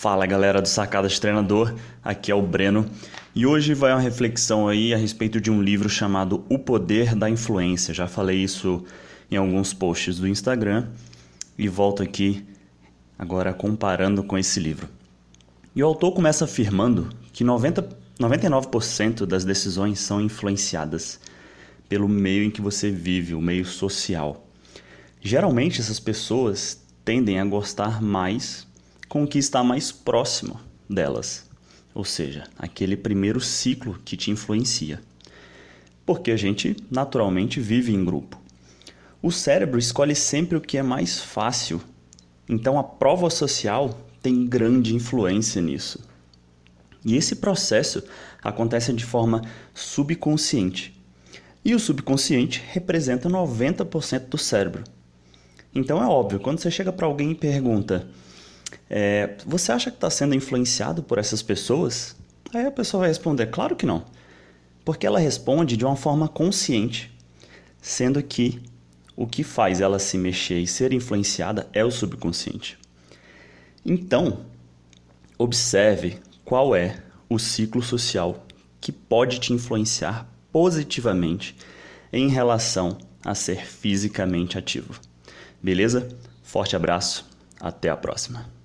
Fala galera do Sacada de Treinador, aqui é o Breno e hoje vai uma reflexão aí a respeito de um livro chamado O Poder da Influência. Já falei isso em alguns posts do Instagram e volto aqui agora comparando com esse livro. E o autor começa afirmando que 90, 99% das decisões são influenciadas pelo meio em que você vive, o meio social. Geralmente essas pessoas tendem a gostar mais com o que está mais próximo delas, ou seja, aquele primeiro ciclo que te influencia. Porque a gente naturalmente vive em grupo. O cérebro escolhe sempre o que é mais fácil, então a prova social tem grande influência nisso. E esse processo acontece de forma subconsciente. E o subconsciente representa 90% do cérebro. Então é óbvio, quando você chega para alguém e pergunta: é, Você acha que está sendo influenciado por essas pessoas? Aí a pessoa vai responder: Claro que não. Porque ela responde de uma forma consciente, sendo que o que faz ela se mexer e ser influenciada é o subconsciente. Então, observe qual é o ciclo social que pode te influenciar positivamente em relação a ser fisicamente ativo. Beleza? Forte abraço, até a próxima.